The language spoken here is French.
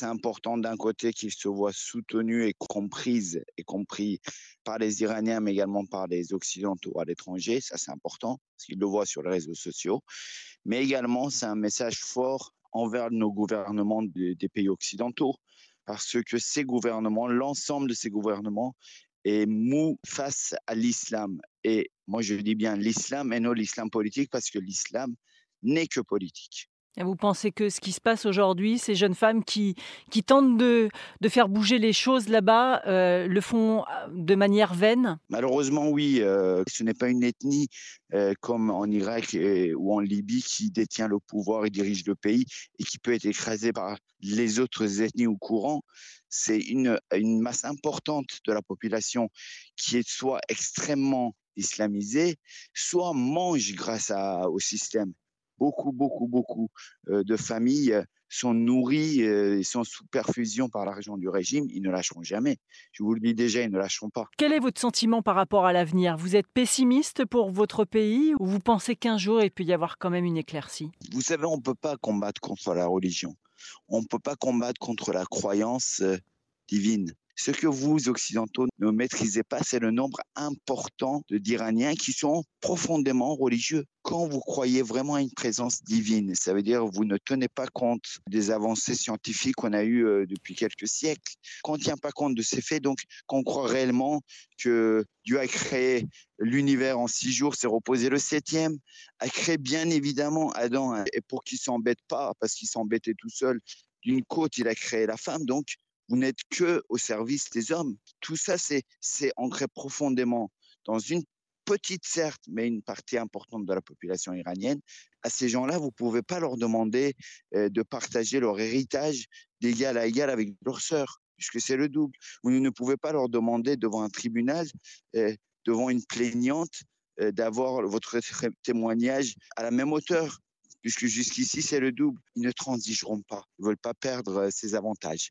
c'est important d'un côté qu'ils se voient soutenus et comprises et compris par les Iraniens, mais également par les Occidentaux à l'étranger. Ça, c'est important, parce qu'ils le voient sur les réseaux sociaux. Mais également, c'est un message fort envers nos gouvernements des pays occidentaux, parce que ces gouvernements, l'ensemble de ces gouvernements, est mou face à l'islam. Et moi, je dis bien l'islam et non l'islam politique, parce que l'islam n'est que politique. Vous pensez que ce qui se passe aujourd'hui, ces jeunes femmes qui, tentent de, faire bouger les choses là-bas, euh, le font euh, de manière vaine? Malheureusement, oui. Euh, ce n'est pas une ethnie comme en Irak ou en Libye qui détient le pouvoir et dirige le pays et qui peut être écrasée par les autres ethnies ou courants. C'est une, masse importante de la population qui est soit extrêmement islamisée, soit mange grâce au système beaucoup, beaucoup, beaucoup euh, de familles euh, sont nourries euh, et sont sous perfusion par l'argent du régime. Ils ne lâcheront jamais. Je vous le dis déjà, ils ne lâcheront pas. Quel est votre sentiment par rapport à l'avenir? Vous êtes pessimiste pour votre pays ou vous pensez qu'un jour il peut y avoir quand même une éclaircie? Vous savez, on ne peut pas combattre contre la religion. On ne peut pas combattre contre la croyance divine. Ce que vous, Occidentaux, ne maîtrisez pas, c'est le nombre important d'Iraniens qui sont profondément religieux. Quand vous croyez vraiment à une présence divine, ça veut dire que vous ne tenez pas compte des avancées scientifiques qu'on a eues euh, depuis quelques siècles. Quand on ne tient pas compte de ces faits, donc qu'on croit réellement que Dieu a créé l'univers en six jours, s'est reposé le septième, a créé bien évidemment Adam, hein, et pour qu'il s'embête pas, parce qu'il s'embêtait tout seul, d'une côte, il a créé la femme, donc vous n'êtes que au service des hommes. Tout ça, c'est, ancré profondément dans une petite, certes, mais une partie importante de la population iranienne. À ces gens-là, vous ne pouvez pas leur demander euh, de partager leur héritage d'égal à égal avec leurs sœurs, puisque c'est le double. Vous ne pouvez pas leur demander devant un tribunal, euh, devant une plaignante, euh, d'avoir votre témoignage à la même hauteur puisque jusqu'ici c'est le double. Ils ne transigeront pas, ils ne veulent pas perdre ces avantages.